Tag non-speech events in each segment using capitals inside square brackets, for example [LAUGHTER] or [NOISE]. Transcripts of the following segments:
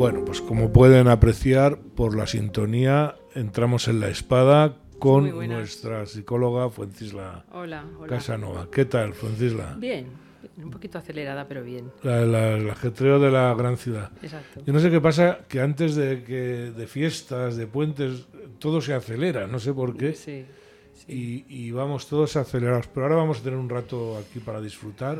Bueno, pues como pueden apreciar por la sintonía, entramos en la espada con nuestra psicóloga Fuencisla hola, hola. Casanova. ¿Qué tal, Fuencisla? Bien, un poquito acelerada, pero bien. el ajetreo de la gran ciudad. Exacto. Yo no sé qué pasa, que antes de, que, de fiestas, de puentes, todo se acelera, no sé por qué. Sí. Y, vamos todos acelerados. Pero ahora vamos a tener un rato aquí para disfrutar.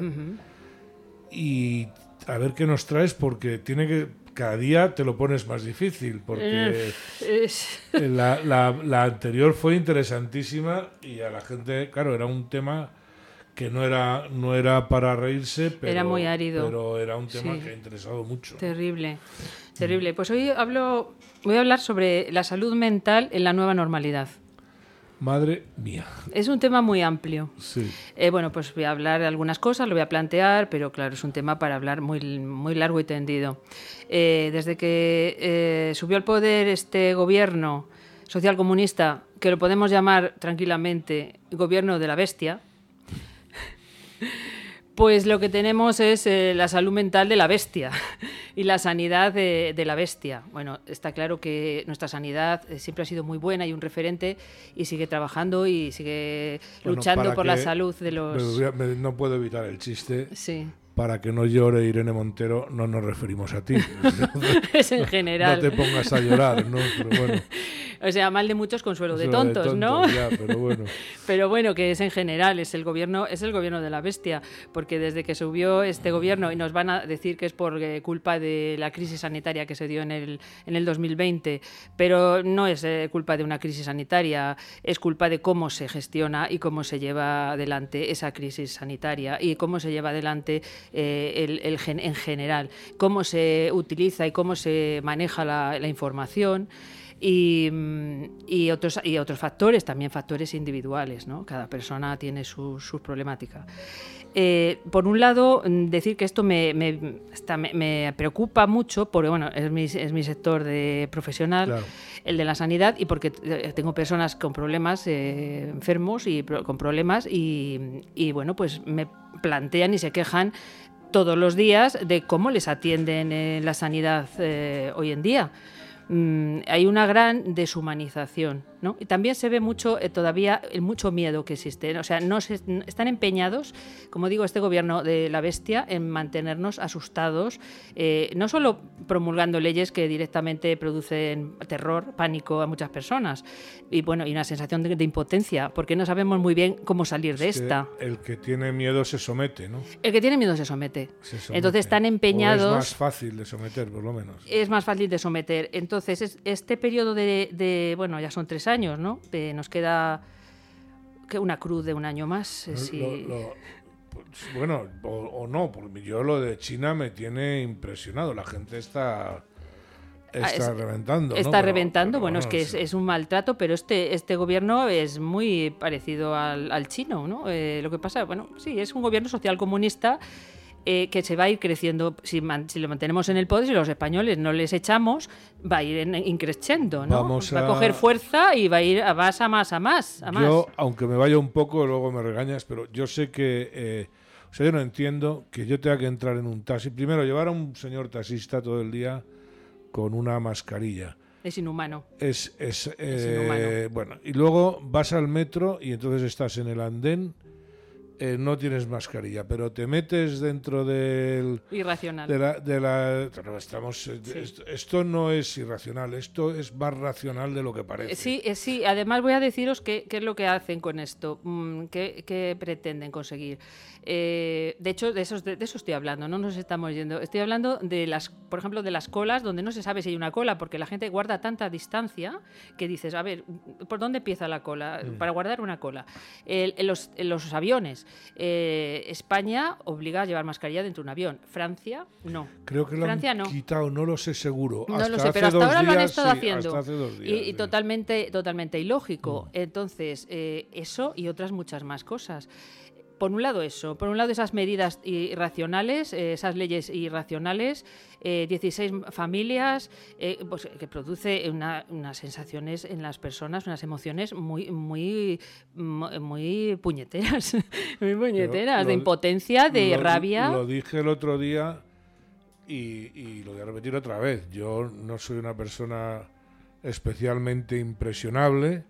Y a ver qué nos traes, porque tiene que cada día te lo pones más difícil, porque eh, [LAUGHS] la, la, anterior fue interesantísima y a la gente, claro, era un tema que no era, no era para reírse, pero era muy árido. Pero era un tema que ha interesado mucho. Terrible, terrible. Pues hoy hablo, voy a hablar sobre la salud mental en la nueva normalidad. Madre mía. Es un tema muy amplio. Sí. Eh, bueno, pues voy a hablar de algunas cosas, lo voy a plantear, pero claro, es un tema para hablar muy, muy largo y tendido. Eh, desde que eh, subió al poder este gobierno socialcomunista, que lo podemos llamar tranquilamente gobierno de la bestia, pues lo que tenemos es eh, la salud mental de la bestia [LAUGHS] y la sanidad de, la bestia. Bueno, está claro que nuestra sanidad eh, siempre ha sido muy buena y un referente y sigue trabajando y sigue luchando por la salud de los... no puedo evitar el chiste. Sí para que no llore Irene Montero, no nos referimos a ti. [LAUGHS] es en general. No te pongas a llorar, ¿no? Pero bueno. [LAUGHS] O sea, mal de muchos, consuelo de tontos, ¿no? pero bueno. [LAUGHS] pero bueno, que es en general, es el gobierno, es el gobierno de la bestia, porque desde que subió este gobierno y nos van a decir que es por eh, culpa de la crisis sanitaria que se dio en el, en el 2020, pero no es eh, culpa de una crisis sanitaria, es culpa de cómo se gestiona y cómo se lleva adelante esa crisis sanitaria y cómo se lleva adelante eh, el, el, en general, cómo se utiliza y cómo se maneja la, la información. Mm, y, otros, y otros factores, también factores individuales, ¿no? Cada persona tiene sus su problemáticas. Eh, por un lado, mm, decir que esto me, me, preocupa mucho, porque bueno, es mi, es mi sector de profesional, el de la sanidad, y porque eh, tengo personas con problemas, eh, enfermos y con problemas, y, y, bueno, pues me plantean y se quejan todos los días de cómo les atienden en la sanidad hoy en día. Mm, hay una gran deshumanización. ¿No? Y también se ve mucho eh, todavía el mucho miedo que existe. O sea, no están empeñados, como digo, este gobierno de la bestia, en mantenernos asustados, eh, no solo promulgando leyes que directamente producen terror, pánico a muchas personas, y bueno, y una sensación de, impotencia, porque no sabemos muy bien cómo salir de esta. el que tiene miedo se somete, ¿no? El que tiene miedo se somete. Entonces están empeñados. es más fácil de someter, por lo menos. Es más fácil de someter. Entonces, entonces, este periodo de, bueno, ya son tres años, ¿no? nos queda que una cruz de un año más. Eh, pues, bueno, o, no, porque yo lo de China me tiene impresionado. La gente está ah, está reventando. Está reventando, bueno, es que es, un maltrato, pero este, este gobierno es muy parecido al, chino, ¿no? Eh, lo que pasa, bueno, sí, es un gobierno social comunista eh, que se va a ir creciendo, si, lo mantenemos en el poder, si los españoles no les echamos, va a ir increciendo, ¿no? Vamos va a... coger fuerza y va a ir a más, a más, a más, a Yo, aunque me vaya un poco, luego me regañas, pero yo sé que... Eh, o sea, yo no entiendo que yo tenga que entrar en un taxi. Primero, llevar a un señor taxista todo el día con una mascarilla. Es inhumano. Es, es, eh, Bueno, y luego vas al metro y entonces estás en el andén eh, no tienes mascarilla, pero te metes dentro del... Irracional. De la, estamos, eh, esto, no es irracional, esto es más racional de lo que parece. Sí, eh, sí. además voy a deciros qué, qué es lo que hacen con esto, mm, qué, qué pretenden conseguir. Eh, de hecho, de, esos, de, eso estoy hablando, no nos estamos yendo. Estoy hablando de las, por ejemplo, de las colas donde no se sabe si hay una cola, porque la gente guarda tanta distancia que dices, a ver, ¿por dónde empieza la cola? Mm. Para guardar una cola. en, los, los, aviones, eh, España obliga a llevar mascarilla dentro de un avión. Francia, no. Creo que lo Francia, han no. quitado, no lo sé seguro. No lo sé, pero hasta ahora lo han estado haciendo. y, totalmente, totalmente ilógico. Mm. Entonces, eh, eso y otras muchas más cosas por un lado eso, por un lado esas medidas irracionales, eh, esas leyes irracionales, 16 eh, familias, eh, pues, que produce unas sensaciones en las personas, unas emociones muy, muy, muy puñeteras, [LAUGHS] muy puñeteras, de impotencia, de rabia. Lo dije el otro día y, lo voy a repetir otra vez. Yo no soy una persona especialmente impresionable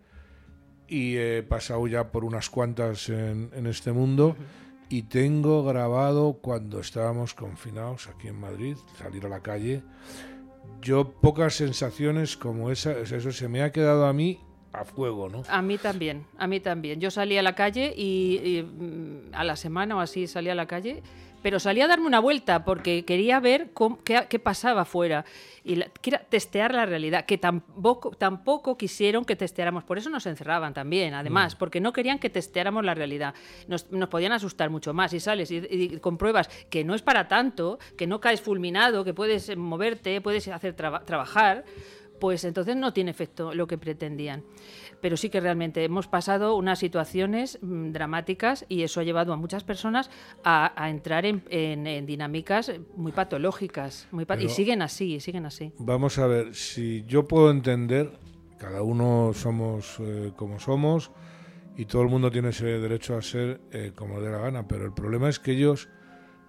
y he pasado ya por unas cuantas en, este mundo y tengo grabado cuando estábamos confinados aquí en Madrid, salir a la calle. Yo pocas sensaciones como esa, eso se me ha quedado a mí a fuego, ¿no? A mí también, a mí también. Yo salí a la calle y, mm, a la semana o así salí a la calle, pero salí a darme una vuelta porque quería ver qué, pasaba afuera y quería testear la realidad, que tampoco, tampoco quisieron que testeáramos, por eso nos encerraban también, además, mm. porque no querían que testeáramos la realidad. Nos, podían asustar mucho más y sales y, compruebas que no es para tanto, que no caes fulminado, que puedes moverte, puedes hacer trabajar pues entonces no tiene efecto lo que pretendían. Pero sí que realmente hemos pasado unas situaciones mm, dramáticas y eso ha llevado a muchas personas a, entrar en, dinámicas muy patológicas muy y siguen así, siguen así. Vamos a ver, si yo puedo entender, cada uno somos eh, como somos y todo el mundo tiene ese derecho a ser eh, como de la gana, pero el problema es que ellos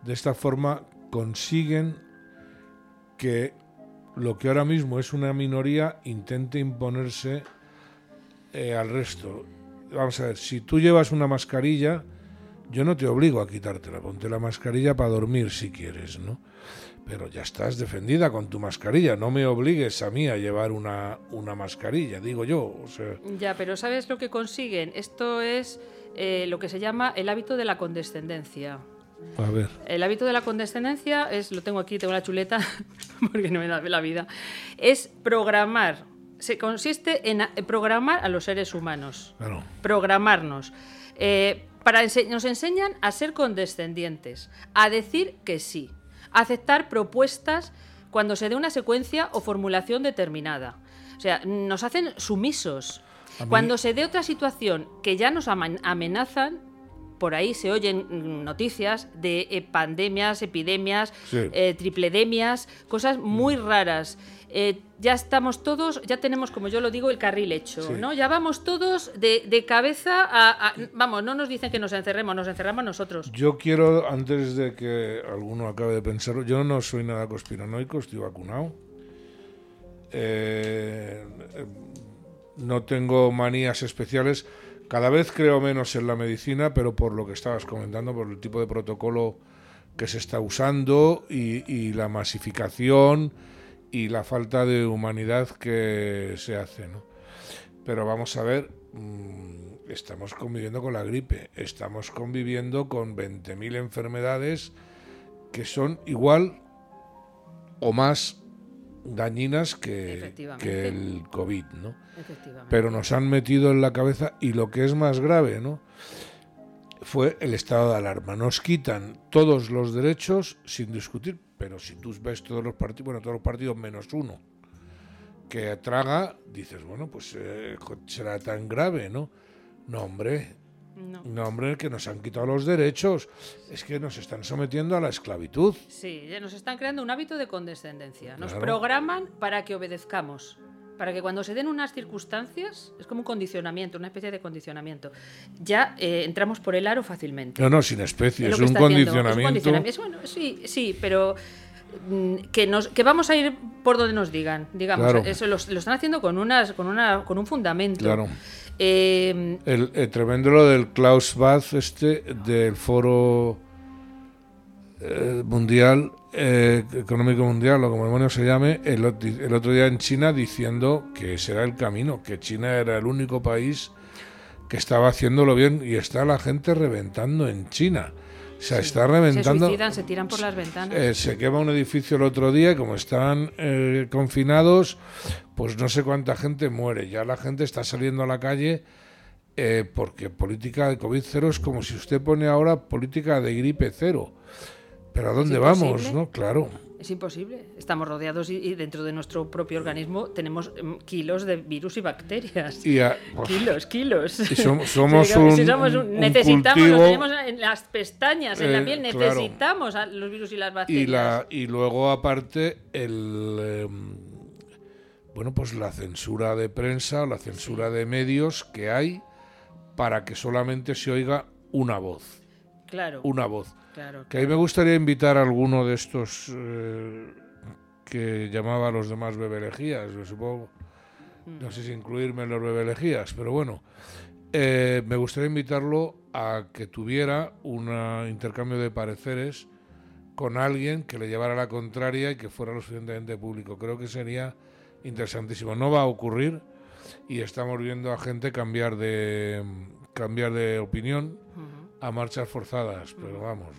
de esta forma consiguen que lo que ahora mismo es una minoría intente imponerse eh, al resto. Vamos a ver, si tú llevas una mascarilla, yo no te obligo a quitártela, ponte la mascarilla para dormir si quieres, ¿no? Pero ya estás defendida con tu mascarilla, no me obligues a mí a llevar una, una mascarilla, digo yo. O sea... Ya, pero ¿sabes lo que consiguen? Esto es eh, lo que se llama el hábito de la condescendencia. El hábito de la condescendencia es, lo tengo aquí, tengo la chuleta, [LAUGHS] [LAUGHS] porque no me da la vida, es programar. Se consiste en programar a los seres humanos. Programarnos. Eh, para nos enseñan a ser condescendientes, a decir que sí, a aceptar propuestas cuando se dé una secuencia o formulación determinada. O sea, nos hacen sumisos. Cuando se dé otra situación que ya nos amenazan, por ahí se oyen noticias de eh, pandemias, epidemias, eh, tripledemias, cosas muy raras. Eh, ya estamos todos, ya tenemos, como yo lo digo, el carril hecho, ¿no? Ya vamos todos de, cabeza a, Vamos, no nos dicen que nos encerremos, nos encerramos nosotros. Yo quiero, antes de que alguno acabe de pensarlo, yo no soy nada conspiranoico, estoy vacunado. no tengo manías especiales cada vez creo menos en la medicina, pero por lo que estabas comentando, por el tipo de protocolo que se está usando y, la masificación y la falta de humanidad que se hace. ¿no? Pero vamos a ver, mm, estamos conviviendo con la gripe, estamos conviviendo con 20.000 enfermedades que son igual o más dañinas que, que el COVID, ¿no? Pero nos han metido en la cabeza y lo que es más grave, ¿no? Fue el estado de alarma. Nos quitan todos los derechos sin discutir, pero si tú ves todos los partidos, bueno, todos los partidos menos uno que traga, dices, bueno, pues eh, será tan grave, ¿no? No, hombre, no. hombre, que nos han quitado los derechos. Es que nos están sometiendo a la esclavitud. Sí, nos están creando un hábito de condescendencia. Nos programan para que obedezcamos. Para que cuando se den unas circunstancias, es como un condicionamiento, una especie de condicionamiento, ya eh, entramos por el aro fácilmente. No, no, sin especie, es, un condicionamiento. bueno, sí, sí, pero mm, que, nos, que vamos a ir por donde nos digan, digamos. Eso lo, están haciendo con, unas, con, una, con un fundamento. Claro. Eh, el, tremendo lo del Klaus Bath, este, del foro eh, mundial, eh, económico mundial, o como demonios se llame, el, el, otro día en China diciendo que ese era el camino, que China era el único país que estaba haciéndolo bien y está la gente reventando en China. Se está reventando. Se suicidan, se tiran por las ventanas. Eh, se quema un edificio el otro día, como están confinados, pues no sé cuánta gente muere. Ya la gente está saliendo a la calle porque política de COVID cero es como si usted pone ahora política de gripe cero. Pero ¿a dónde vamos? ¿no? Claro. Es imposible. Estamos rodeados y, dentro de nuestro propio organismo tenemos em, kilos de virus y bacterias. kilos, kilos. [LAUGHS] somos, un, necesitamos, lo tenemos en las pestañas, en la eh, piel, necesitamos los virus y las bacterias. Y, la, y luego aparte el em, bueno, pues la censura de prensa, la censura de medios que hay para que solamente se oiga una voz una voz. que a mí me gustaría invitar a alguno de estos eh, que llamaba a los demás bebelejías, supongo, no sé si incluirme en los bebelejías, pero bueno, eh, me gustaría invitarlo a que tuviera un intercambio de pareceres con alguien que le llevara la contraria y que fuera lo suficientemente público. Creo que sería interesantísimo. No va a ocurrir y estamos viendo a gente cambiar de cambiar de opinión a marchas forzadas, pero vamos,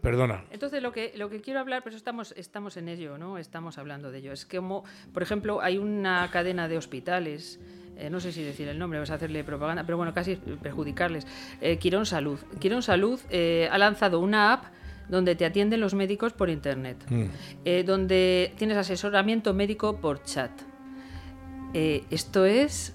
Perdona. Entonces lo que lo que quiero hablar, pues estamos estamos en ello, ¿no? Estamos hablando de ello. Es como, por ejemplo, hay una cadena de hospitales eh, no sé si decir el nombre, vas a hacerle propaganda, pero bueno, casi perjudicarles. Eh, Quirón Salud. Quirón Salud eh, ha lanzado una app donde te atienden los médicos por internet, mm. donde tienes asesoramiento médico por chat. esto es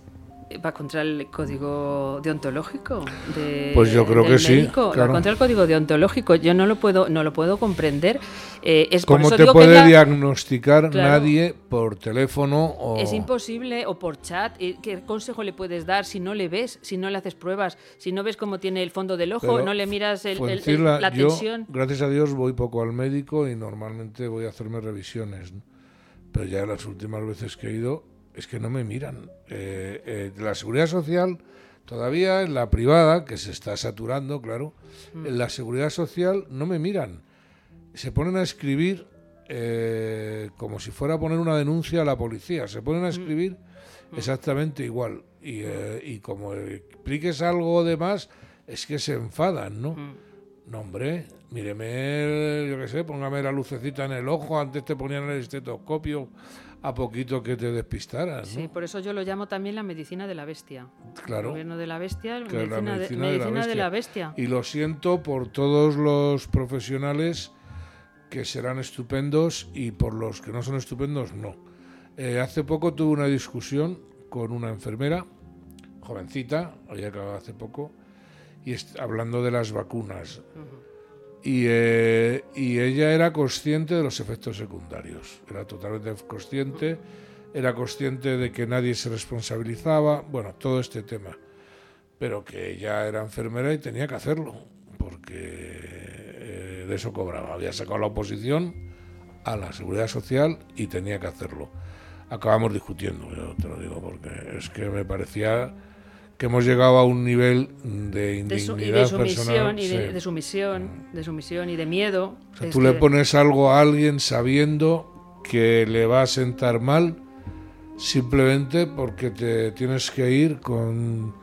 va contra el código deontológico de, pues yo creo que sí va contra el código deontológico. Yo no lo puedo no lo puedo comprender. Eh, es cómo te puede diagnosticar nadie por teléfono o es imposible o por chat qué consejo le puedes dar si no le ves si no le haces pruebas si no ves cómo tiene el fondo del ojo no le miras el, la tensión gracias a Dios voy poco al médico y normalmente voy a hacerme revisiones pero ya las últimas veces que he ido es que no me miran. Eh, eh, la seguridad social, todavía en la privada, que se está saturando, claro, mm. en la seguridad social no me miran. Se ponen a escribir eh, como si fuera a poner una denuncia a la policía. Se ponen a mm. escribir mm. exactamente igual. Y, y, como expliques algo de más, es que se enfadan, ¿no? No, hombre, míreme, yo qué sé, póngame la lucecita en el ojo, antes te ponían el estetoscopio a poquito que te despistaras. Sí, por eso yo lo llamo también la medicina de la bestia. Claro. El gobierno de la bestia, medicina, la medicina, de, la bestia. Y lo siento por todos los profesionales que serán estupendos y por los que no son estupendos, no. Eh, hace poco tuve una discusión con una enfermera, jovencita, había acabado hace poco, y hablando de las vacunas. Eh, y, ella era consciente de los efectos secundarios, era totalmente consciente, era consciente de que nadie se responsabilizaba, bueno, todo este tema, pero que ella era enfermera y tenía que hacerlo, porque eh, de eso cobraba, había sacado la oposición a la seguridad social y tenía que hacerlo. Acabamos discutiendo, yo te lo digo, porque es que me parecía que hemos llegado a un nivel de indignidad de, sumisión y de, sumisión, de sumisión y de miedo. tú le pones algo a alguien sabiendo que le va a sentar mal simplemente porque te tienes que ir con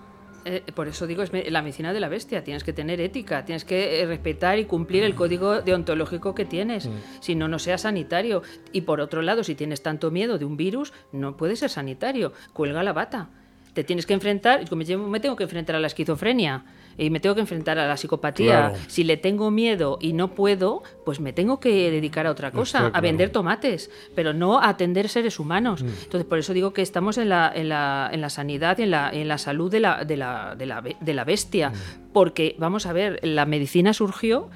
eh, por eso digo, es la medicina de la bestia. Tienes que tener ética, tienes que eh, respetar y cumplir el código deontológico que tienes. Mm. Si no, no seas sanitario. Y por otro lado, si tienes tanto miedo de un virus, no puedes ser sanitario. Cuelga la bata te tienes que enfrentar, me tengo que enfrentar a la esquizofrenia y me tengo que enfrentar a la psicopatía. Si le tengo miedo y no puedo, pues me tengo que dedicar a otra cosa, a vender tomates, pero no a atender seres humanos. Mm. Entonces, por eso digo que estamos en la, en la, en la sanidad y en la, en la salud de la, de la, de la, de la bestia. Mm. Porque, vamos a ver, la medicina surgió,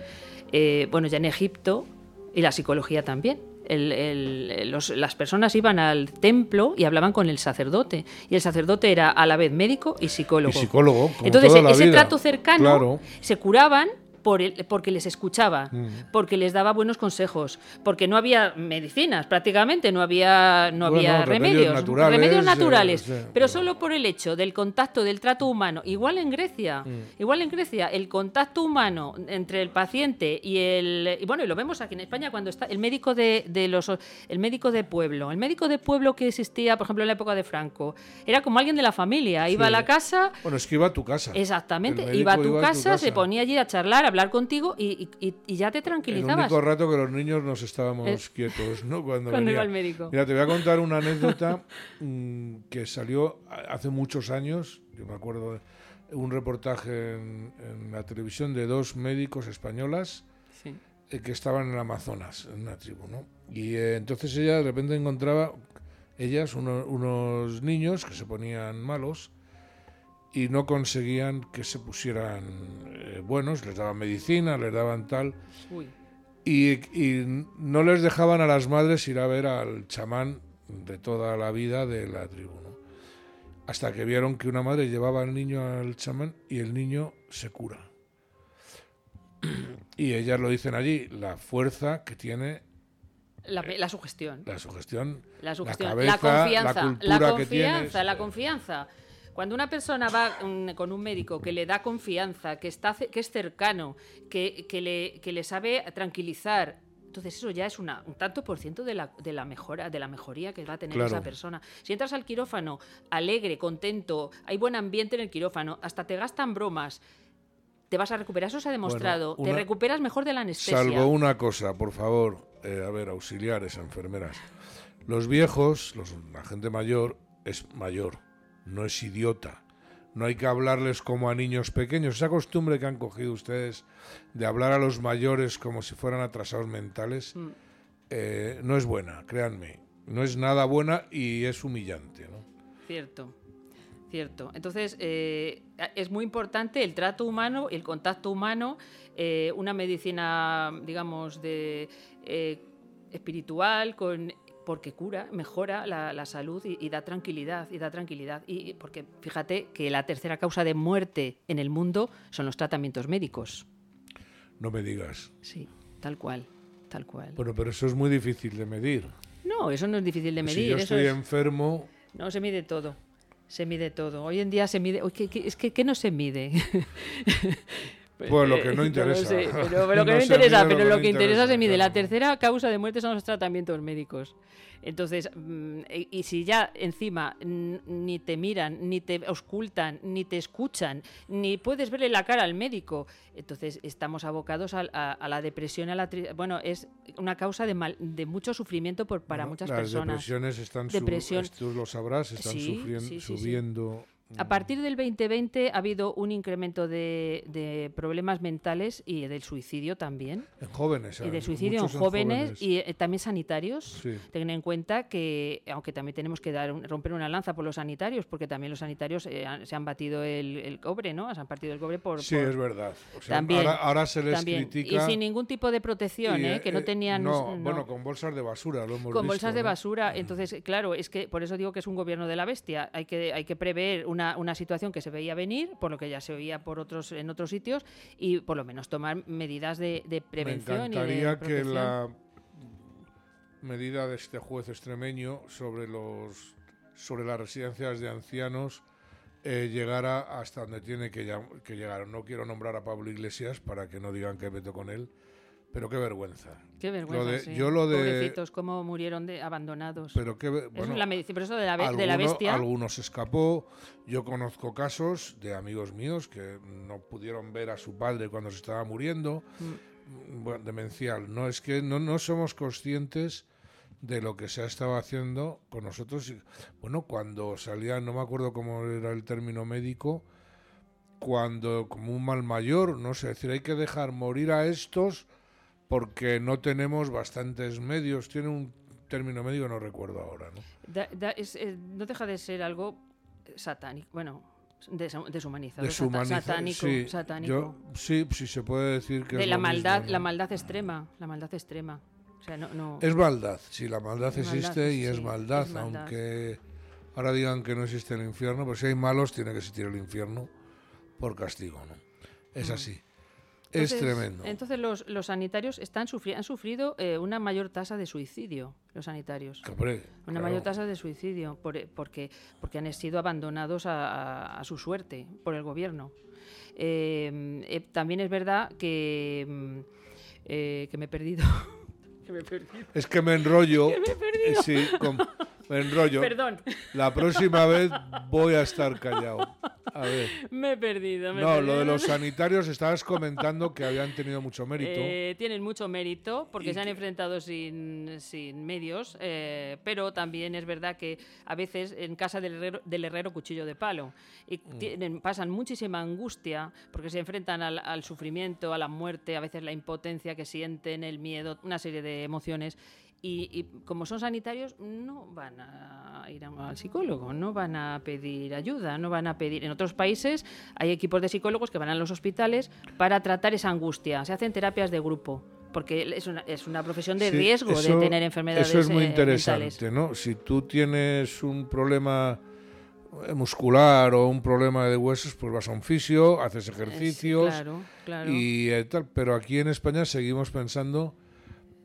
eh, bueno, ya en Egipto, y la psicología también las personas iban al templo y hablaban con el sacerdote. Y el sacerdote era a la vez médico y psicólogo. Y psicólogo. Entonces, ese trato cercano se curaban por porque les escuchaba, mm. porque les daba buenos consejos, porque no había medicinas prácticamente, no había, no había remedios, remedios naturales, pero solo por el hecho del contacto, del trato humano. Igual en Grecia, mm. igual en Grecia, el contacto humano entre el paciente y el... Y bueno, y lo vemos aquí en España cuando está el médico de, de los... El médico de pueblo, el médico de pueblo que existía, por ejemplo, en la época de Franco, era como alguien de la familia, iba a la casa... Bueno, es que iba a tu casa. Exactamente, iba a tu, casa, se ponía allí a charlar, a hablar contigo y, ya te tranquilizabas. El único rato que los niños nos estábamos eh, quietos, ¿no? [LAUGHS] Cuando, Cuando iba al médico. Mira, te voy a contar una anécdota [LAUGHS] mm, que salió hace muchos años, yo me acuerdo de un reportaje en, la televisión de dos médicos españolas eh, que estaban en el Amazonas, en una tribu, ¿no? Y eh, entonces ella de repente encontraba, ellas, unos niños que se ponían malos, y no conseguían que se pusieran eh, buenos, les daban medicina, les daban tal. Y, no les dejaban a las madres ir a ver al chamán de toda la vida de la tribu. Hasta que vieron que una madre llevaba al niño al chamán y el niño se cura. [CLEARS THROAT] Y ellas lo dicen allí, la fuerza que tiene la, la, sugestión. La sugestión. La sugestión. La, confianza. La, confianza, la confianza. Cuando una persona va con un médico que le da confianza, que, está, que es cercano, que, que, le, que le sabe tranquilizar, entonces eso ya es una, un tanto por ciento de la, de la mejora, de la mejoría que va a tener esa persona. Si entras al quirófano alegre, contento, hay buen ambiente en el quirófano, hasta te gastan bromas, te vas a recuperar. Eso se ha demostrado. te recuperas mejor de la anestesia. Salvo una cosa, por favor, eh, a ver, auxiliares, enfermeras. Los viejos, los, la gente mayor, es mayor, no es idiota. No hay que hablarles como a niños pequeños. Esa costumbre que han cogido ustedes de hablar a los mayores como si fueran atrasados mentales mm. eh, no es buena, créanme. No es nada buena y es humillante. ¿no? Cierto. Cierto. Entonces, eh, es muy importante el trato humano, el contacto humano, eh, una medicina, digamos, de espiritual, con porque cura, mejora la, salud y, da tranquilidad, y da tranquilidad. Y porque fíjate que la tercera causa de muerte en el mundo son los tratamientos médicos. No me digas. Sí, tal cual, tal cual. Bueno, pero eso es muy difícil de medir. No, eso no es difícil de medir. Si yo estoy enfermo. No, se mide todo. Se mide todo. Hoy en día se mide. es que ¿qué no se mide? [LAUGHS] Pues lo que no interesa. pero, lo que no, interesa, pero lo que, interesa, se mide. La tercera causa de muerte son los tratamientos médicos. Entonces, mm, y si ya encima ni te miran, ni te ocultan, ni te escuchan, ni puedes verle la cara al médico, entonces estamos abocados a, la depresión, a la bueno, es una causa de, de mucho sufrimiento por, para muchas personas. Las depresiones están, Depresión. tú lo sabrás, están sufriendo, subiendo a partir del 2020 ha habido un incremento de, problemas mentales y del suicidio también. En jóvenes. Y del suicidio en jóvenes, y eh, también sanitarios. Ten en cuenta que, aunque también tenemos que dar romper una lanza por los sanitarios, porque también los sanitarios eh, se han batido el, cobre, ¿no? Se han partido el cobre por... Sí, es verdad. también, ahora, se les critica... Y sin ningún tipo de protección, ¿eh? Que no tenían... No, bueno, con bolsas de basura, lo hemos Con bolsas de basura. Entonces, claro, es que por eso digo que es un gobierno de la bestia. Hay que, hay que prever una una, situación que se veía venir, por lo que ya se oía por otros, en otros sitios, y por lo menos tomar medidas de, prevención. Me encantaría que la medida de este juez extremeño sobre los sobre las residencias de ancianos eh, llegara hasta donde tiene que, que llegar. No quiero nombrar a Pablo Iglesias para que no digan que meto con él, pero qué vergüenza. Qué vergüenza. Yo lo de, Pobrecitos, cómo murieron de, abandonados. Pero qué, bueno, es la medicina, eso de la, de la bestia. Algunos escapó. Yo conozco casos de amigos míos que no pudieron ver a su padre cuando se estaba muriendo. Mm. demencial. No es que no, no somos conscientes de lo que se ha estado haciendo con nosotros. Bueno, cuando salía, no me acuerdo cómo era el término médico, cuando como un mal mayor, no sé, decir, hay que dejar morir a estos porque no tenemos bastantes medios. Tiene un término medio, no recuerdo ahora. ¿no? Eh, no deja de ser algo satánico. Bueno, deshumanizado, satánico, sí, satánico. sí, sí se puede decir que de la maldad, la maldad extrema, la maldad extrema. Es maldad, sí, la maldad existe y es, maldad, aunque ahora digan que no existe el infierno, pues si hay malos tiene que existir el infierno por castigo, ¿no? Es mm. así es tremendo. Entonces los, los sanitarios están han sufrido eh, una mayor tasa de suicidio, los sanitarios. una mayor tasa de suicidio por, porque, porque han sido abandonados a, su suerte por el gobierno. Eh, eh, también es verdad que, mm, [LAUGHS] que me he perdido. Es que me enrollo. [LAUGHS] sí, me enrollo. Perdón. La próxima vez voy a estar callado. Me he perdido. no, lo de los sanitarios estabas comentando que habían tenido mucho mérito. Eh, tienen mucho mérito porque se han enfrentado sin, sin medios, eh, pero también es verdad que a veces en casa del herrero, del herrero cuchillo de palo. Y mm. pasan muchísima angustia porque se enfrentan al, al sufrimiento, a la muerte, a veces la impotencia que sienten, el miedo, una serie de emociones y, como son sanitarios, no van a ir al psicólogo, no van a pedir ayuda, no van a pedir. En otros países hay equipos de psicólogos que van a los hospitales para tratar esa angustia. Se hacen terapias de grupo porque es una, es una profesión de riesgo de tener enfermedades Eso es muy eh, interesante, ¿no? Si tú tienes un problema eh, muscular o un problema de huesos, pues vas a un fisio, haces ejercicios claro, claro. y eh, tal. Pero aquí en España seguimos pensando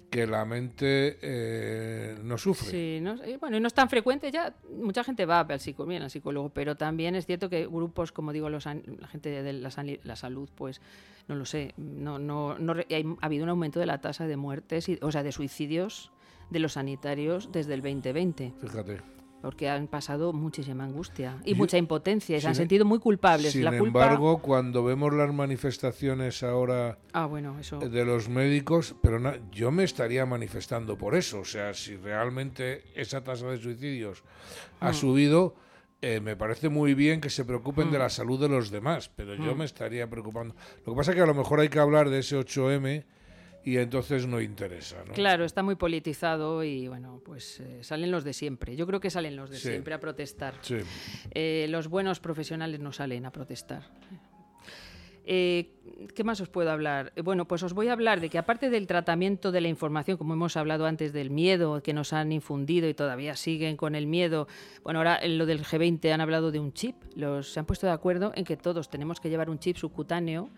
que la mente eh, no sufre. Sí, no, y bueno, y no es tan frecuente ya. Mucha gente va al psicólogo, bien al psicólogo, pero también es cierto que grupos, como digo, los, la gente de la, la salud, pues no lo sé, no, no, no ha habido un aumento de la tasa de muertes, y, o sea, de suicidios de los sanitarios desde el 2020, Fíjate. Porque han pasado muchísima angustia y Yo- mucha impotencia, y se han sentido muy culpables. Sin la culpa, embargo, cuando vemos las manifestaciones ahora ah, bueno, eso. de los médicos, pero na- yo me estaría manifestando por eso. O sea, si realmente esa tasa de suicidios Mm. ha subido, eh, me parece muy bien que se preocupen Mm. de la salud de los demás, pero yo me estaría preocupando. Lo que pasa es que a lo mejor hay que hablar de ese 8M y entonces no interesa. ¿no? Claro, está muy politizado y bueno, pues eh, salen los de siempre. Yo creo que salen los de Sí. siempre a protestar. Sí. Eh, los buenos profesionales no salen a protestar. Eh, ¿Qué más os puedo hablar? Eh, Bueno, pues os voy a hablar de que aparte del tratamiento de la información, como hemos hablado antes del miedo que nos han infundido y todavía siguen con el miedo, bueno, ahora en lo del G20 han hablado de un chip, los, se han puesto de acuerdo en que todos tenemos que llevar un chip subcutáneo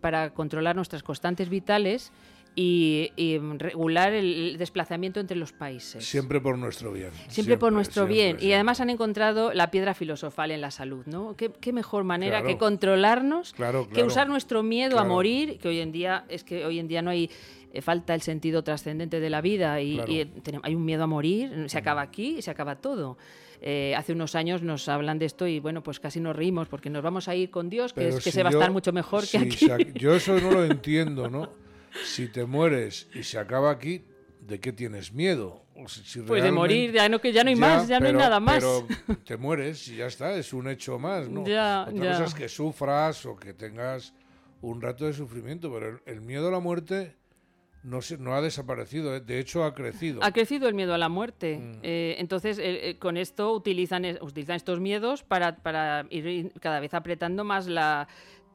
para controlar nuestras constantes vitales y, y, mm, regular el desplazamiento entre los países. Siempre por nuestro bien. Siempre, por nuestro siempre, bien. Y siempre. además han encontrado la piedra filosofal en la salud, ¿no? ¿Qué, qué mejor manera Claro. que controlarnos, Claro, que claro. usar nuestro miedo a morir, que hoy en día es que hoy en día no hay eh, falta el sentido trascendente de la vida y, y, hay un miedo a morir, se acaba aquí y se acaba todo. Eh, hace unos años nos hablan de esto y bueno, pues casi nos reímos porque nos vamos a ir con Dios, que, es, que si se va a estar mucho mejor si que aquí. se [LAUGHS] yo eso no lo entiendo, ¿no? Si te mueres y se acaba aquí, ¿de qué tienes miedo? O si- si Pues de morir, ya no, que ya no hay más, ya no hay nada más. Pero te mueres y ya está, es un hecho más, ¿no? Ya, Otra ya. cosa es que sufras o que tengas un rato de sufrimiento, pero el, el miedo a la muerte no, se, no ha desaparecido, ¿eh? de hecho ha crecido. Ha crecido el miedo a la muerte. Mm. Eh, entonces, eh, eh, con esto utilizan, es- utilizan estos miedos para, para ir cada vez apretando más la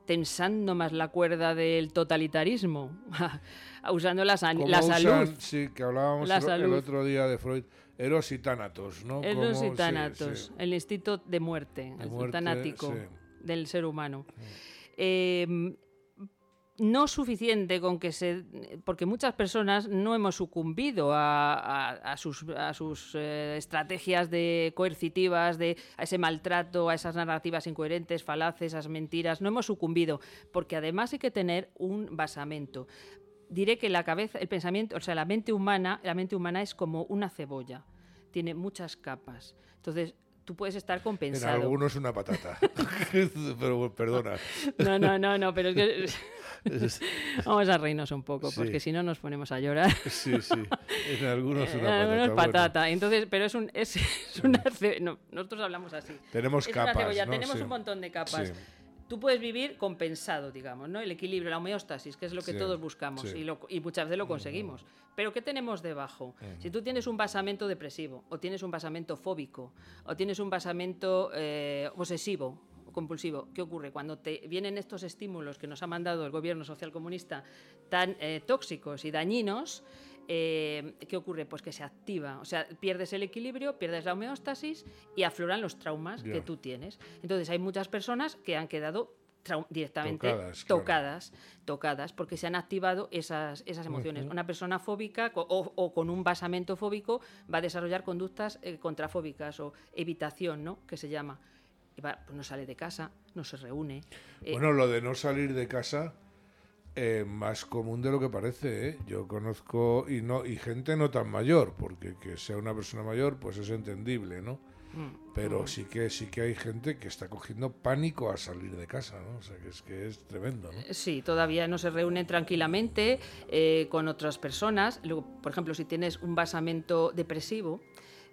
tensando más la cuerda del totalitarismo, [LAUGHS] usando la, Como la usan- salud. Sí, que hablábamos La el, otro día de Freud, eros y tánatos, ¿no? Eros Como- y sí, tánatos, sí. el instinto de muerte, De el muerte, tanático sí. del ser humano. Eh, no suficiente con que se. porque muchas personas no hemos sucumbido a, sus eh, estrategias de coercitivas, de, a ese maltrato, a esas narrativas incoherentes, falaces, esas mentiras. No hemos sucumbido, porque además hay que tener un basamento. Diré que la cabeza, el pensamiento, o sea, la mente humana, la mente humana es como una cebolla, tiene muchas capas. Entonces, tú puedes estar En compensado. algunos una patata. [LAUGHS] pero perdona. No, no, no, no, pero es que vamos a reírnos un poco, Sí. porque si no nos ponemos a llorar. Sí, sí. En algunos En una algunos patata. bueno. patata. Entonces, pero es un, es, es una no, nosotros hablamos así. Tenemos es capas, una ¿no? tenemos Sí. un montón de capas. Sí. Tú puedes vivir compensado, digamos, ¿no? El equilibrio, la homeostasis, que es lo que Sí, todos buscamos sí. y, lo- y muchas veces lo conseguimos. Pero ¿qué tenemos debajo? Si tú tienes un basamento depresivo, o tienes un basamento fóbico, o tienes un basamento eh, obsesivo, compulsivo, ¿qué ocurre? Cuando te vienen estos estímulos que nos ha mandado el gobierno social comunista tan eh, tóxicos y dañinos, eh, ¿qué ocurre? Pues que se activa, o sea, pierdes el equilibrio, pierdes la homeostasis y afloran los traumas Ya. que tú tienes. Entonces hay muchas personas que han quedado directamente Tocadas, claro. tocadas, tocadas, porque se han activado esas, esas emociones. Una persona fóbica o, o con un basamento fóbico va a desarrollar conductas eh, contrafóbicas o evitación, ¿no? Que se llama. Y va- pues no sale de casa, no se reúne. eh, Bueno, lo de no salir de casa eh, más común de lo que parece, ¿eh? Yo conozco y no y gente no tan mayor, porque que sea una persona mayor, pues es entendible, ¿no? mm, Pero sí que sí que hay gente que está cogiendo pánico a salir de casa, ¿no? O sea, que es que es tremendo, ¿no? Sí, todavía no se reúnen tranquilamente eh, con otras personas. Luego, por ejemplo, si tienes un basamento depresivo,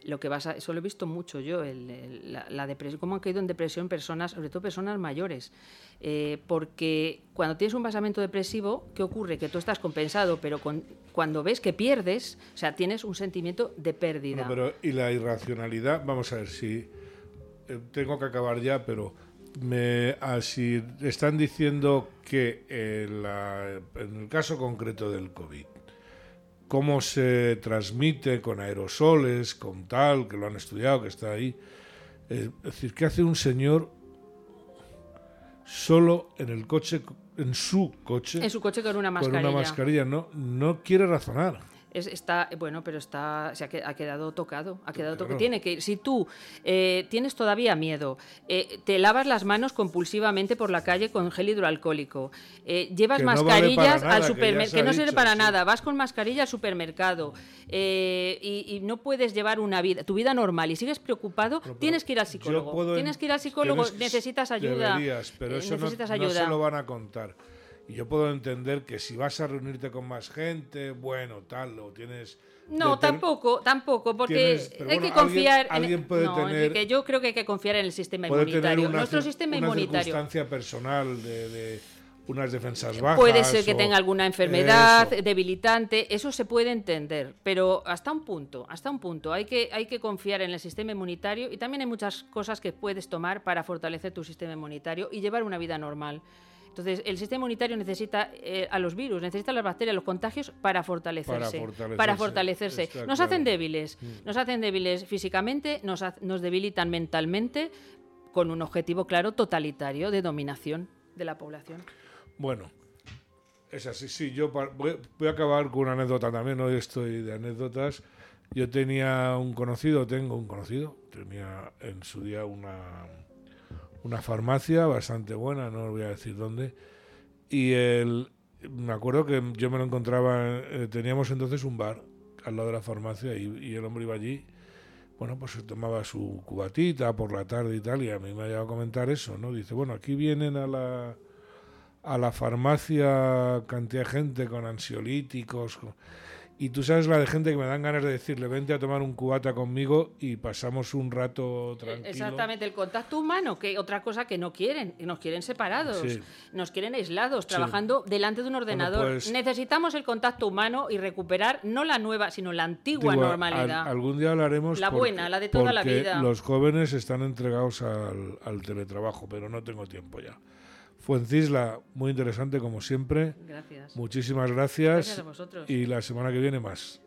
lo que vas a, eso lo he visto mucho yo, el- la, la depresión, cómo han caído en depresión personas, sobre todo personas mayores. Eh, porque cuando tienes un basamento depresivo, ¿qué ocurre? Que tú estás compensado, pero con- cuando ves que pierdes, o sea, tienes un sentimiento de pérdida. Pero y la irracionalidad, vamos a ver si eh, tengo que acabar ya, pero me ah, si están diciendo que eh, la- en el caso concreto del COVID, cómo se transmite con aerosoles, con tal, que lo han estudiado, que está ahí, Es decir, ¿qué hace un señor solo en el coche, en su coche? En su coche con una Con mascarilla. una mascarilla, no, no quiere razonar. Es- está, bueno, pero está, se ha, que- ha quedado tocado. Ha quedado Claro. tocado. Tiene que. Si tú eh, tienes todavía miedo, eh, te lavas las manos compulsivamente por la calle con gel hidroalcohólico, eh, llevas Que no vale mascarillas al supermercado, que, no sirve dicho, para sí. nada, vas con mascarilla al supermercado eh, y, y no puedes llevar una vida, tu vida normal y sigues preocupado, Pero- tienes que ir al psicólogo. puedo Tienes en- que ir al psicólogo, necesitas ayuda. Deberías, pero eh, eso no, necesitas no ayuda. se lo van a contar. Y yo puedo entender que si vas a reunirte con más gente, bueno, tal, o tienes... No, tampoco, tampoco, porque Tienes- hay bueno, que confiar alguien- alguien en puede no, tener- Enrique, yo creo que hay que confiar en el sistema inmunitario. una, Nuestro sistema una inmunitario circunstancia personal de, de unas defensas bajas. puede ser que o- tenga alguna enfermedad Eso. debilitante, eso se puede entender, pero hasta un punto, hasta un punto hay que hay que confiar en el sistema inmunitario y también hay muchas cosas que puedes tomar para fortalecer tu sistema inmunitario y llevar una vida normal. Entonces, el sistema inmunitario necesita eh, a los virus, necesita a las bacterias, los contagios para fortalecerse. fortalecerse, para fortalecerse. Nos hacen débiles, nos hacen débiles físicamente, nos, ha- nos debilitan mentalmente, con un objetivo claro totalitario de dominación de la población. Bueno, es así, sí, yo voy a acabar con una anécdota también, hoy estoy de anécdotas. Yo tenía un conocido, tengo un conocido, tenía en su día una, una farmacia bastante buena, no voy a decir dónde, y él, me acuerdo que yo me lo encontraba, eh, teníamos entonces un bar al lado de la farmacia y, el hombre iba allí, bueno, pues se tomaba su cubatita por la tarde y tal, y a mí me ha llegado a comentar eso, ¿no? Dice, bueno, aquí vienen a la a la farmacia cantidad de gente con ansiolíticos. Y tú sabes la de gente que me dan ganas de decirle, vente a tomar un cubata conmigo y pasamos un rato tranquilo. Exactamente, el contacto humano, que otra cosa que no quieren, que nos quieren separados, Sí. nos quieren aislados, trabajando delante de un ordenador. pues- Necesitamos el contacto humano y recuperar no la nueva, sino la antigua Digo, normalidad. al- algún día hablaremos. La porque- buena, la de toda la vida. Los jóvenes están entregados al, al teletrabajo, pero no tengo tiempo ya. Fuencisla, muy interesante como siempre. Gracias. Muchísimas gracias. Gracias a vosotros. Y la semana que viene más.